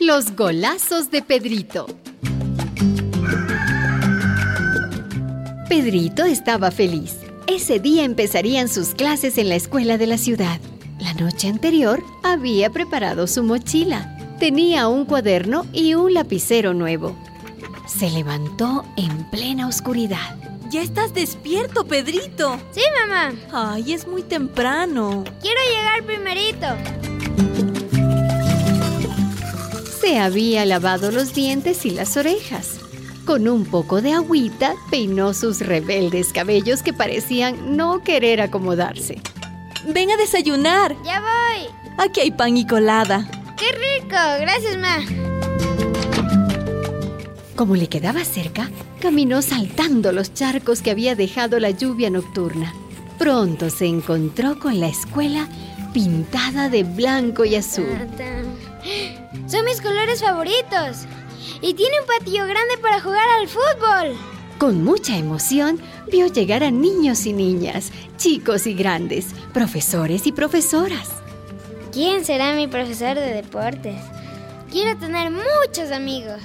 Los golazos de Pedrito. Pedrito estaba feliz. Ese día empezarían sus clases en la escuela de la ciudad. La noche anterior había preparado su mochila. Tenía un cuaderno y un lapicero nuevo. Se levantó en plena oscuridad. Ya estás despierto, Pedrito. Sí, mamá. Ay, es muy temprano. Quiero llegar primerito. Se había lavado los dientes y las orejas. Con un poco de agüita peinó sus rebeldes cabellos que parecían no querer acomodarse. Ven a desayunar. Ya voy. Aquí hay pan y colada. ¡Qué rico! Gracias, ma. Como le quedaba cerca, caminó saltando los charcos que había dejado la lluvia nocturna. Pronto se encontró con la escuela pintada de blanco y azul. Son mis colores favoritos. Y tiene un patio grande para jugar al fútbol. Con mucha emoción, vio llegar a niños y niñas, chicos y grandes, profesores y profesoras. ¿Quién será mi profesor de deportes? Quiero tener muchos amigos.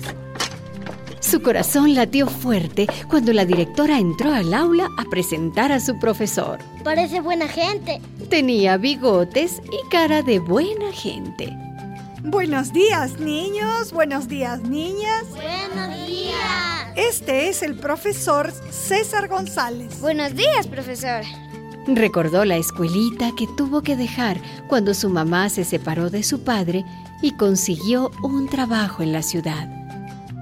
Su corazón latió fuerte cuando la directora entró al aula a presentar a su profesor. Parece buena gente. Tenía bigotes y cara de buena gente. Buenos días, niños. Buenos días, niñas. Buenos días. Este es el profesor César González. Buenos días, profesor. Recordó la escuelita que tuvo que dejar cuando su mamá se separó de su padre y consiguió un trabajo en la ciudad.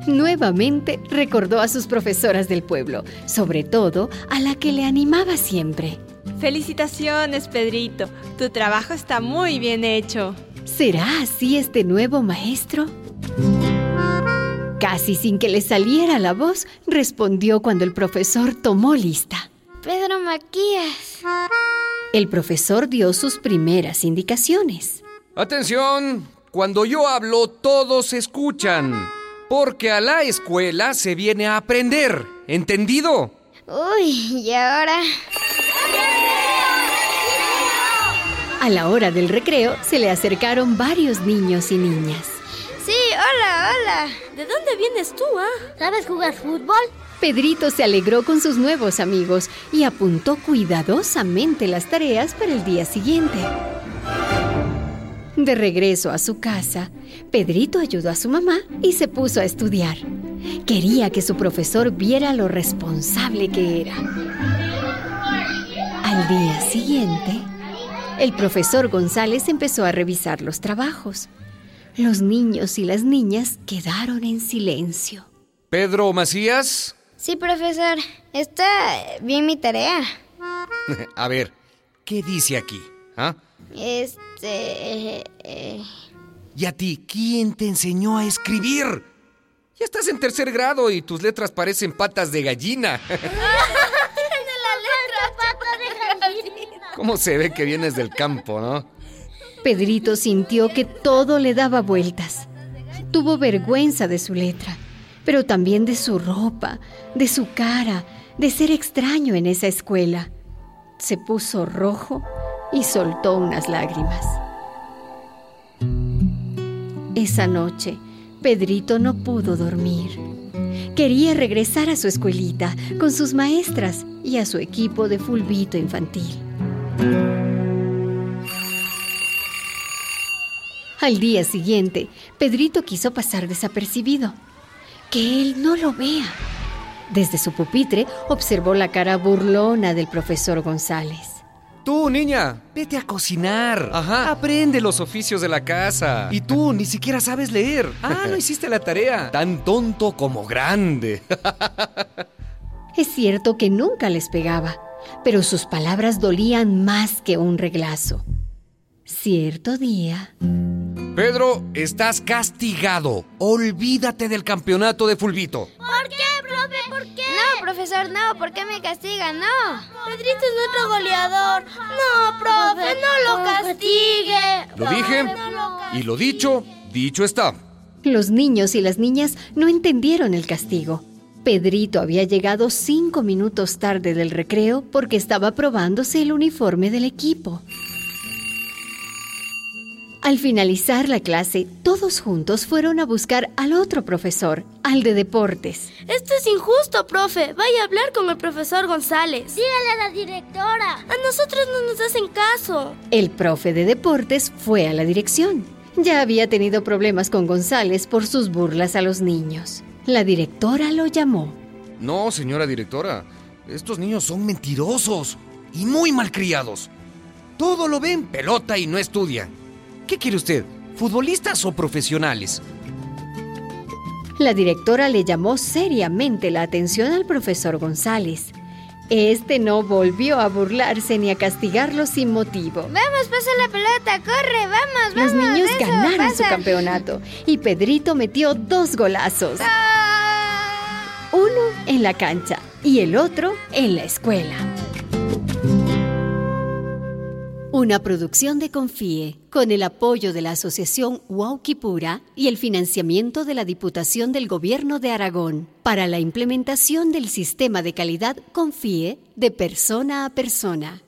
Nuevamente recordó a sus profesoras del pueblo, sobre todo a la que le animaba siempre. Felicitaciones, Pedrito. Tu trabajo está muy bien hecho. ¿Será así este nuevo maestro? Casi sin que le saliera la voz, respondió cuando el profesor tomó lista. Pedro Maquías. El profesor dio sus primeras indicaciones. Atención, cuando yo hablo todos escuchan, porque a la escuela se viene a aprender, ¿entendido? Uy, ¿y ahora? A la hora del recreo se le acercaron varios niños y niñas. Sí, hola, hola. ¿De dónde vienes tú, ah? ¿Sabes jugar fútbol? Pedrito se alegró con sus nuevos amigos y apuntó cuidadosamente las tareas para el día siguiente. De regreso a su casa, Pedrito ayudó a su mamá y se puso a estudiar. Quería que su profesor viera lo responsable que era. Al día siguiente, el profesor González empezó a revisar los trabajos. Los niños y las niñas quedaron en silencio. Pedro Macías. Sí, profesor. Está bien mi tarea. A ver, ¿qué dice aquí? ¿Ah? Este... eh, ¿Y a ti quién te enseñó a escribir? Ya estás en tercer grado y tus letras parecen patas de gallina. ¿Cómo se ve que vienes del campo, no? Pedrito sintió que todo le daba vueltas. Tuvo vergüenza de su letra, pero también de su ropa, de su cara, de ser extraño en esa escuela. Se puso rojo y soltó unas lágrimas. Esa noche, Pedrito no pudo dormir. Quería regresar a su escuelita con sus maestras y a su equipo de fulbito infantil. Al día siguiente, Pedrito quiso pasar desapercibido. Que él no lo vea. Desde su pupitre observó la cara burlona del profesor González. Tú, niña, vete a cocinar. Ajá. Aprende los oficios de la casa. Y tú ni siquiera sabes leer. Ah, no hiciste la tarea. Tan tonto como grande. Es cierto que nunca les pegaba, pero sus palabras dolían más que un reglazo. Cierto día, Pedro, estás castigado. Olvídate del campeonato de fulbito. ¿Por qué, profe? ¿Por qué? No, profesor, no. ¿Por qué me castigan? No. Pedrito es nuestro goleador. No, profe, no lo castigue. Lo dije y lo dicho, dicho está. los niños y las niñas no entendieron el castigo. Pedrito había llegado cinco minutos tarde del recreo porque estaba probándose el uniforme del equipo. Al finalizar la clase, todos juntos fueron a buscar al otro profesor, al de deportes. Esto es injusto, profe. Vaya a hablar con el profesor González. Dígale a la directora. A nosotros no nos hacen caso. El profe de deportes fue a la dirección. Ya había tenido problemas con González por sus burlas a los niños. La directora lo llamó. No, señora directora. Estos niños son mentirosos y muy malcriados. Todo lo ven pelota y no estudian. ¿Qué quiere usted? ¿Futbolistas o profesionales? La directora le llamó seriamente la atención al profesor González. Este no volvió a burlarse ni a castigarlo sin motivo. Vamos, pasa la pelota, corre, vamos, vamos. Los niños ganaron su campeonato y Pedrito metió dos golazos. Ah. En la cancha y el otro en la escuela. Una producción de Confíe, con el apoyo de la Asociación Huauquipura y el financiamiento de la Diputación del Gobierno de Aragón, para la implementación del sistema de calidad Confíe de persona a persona.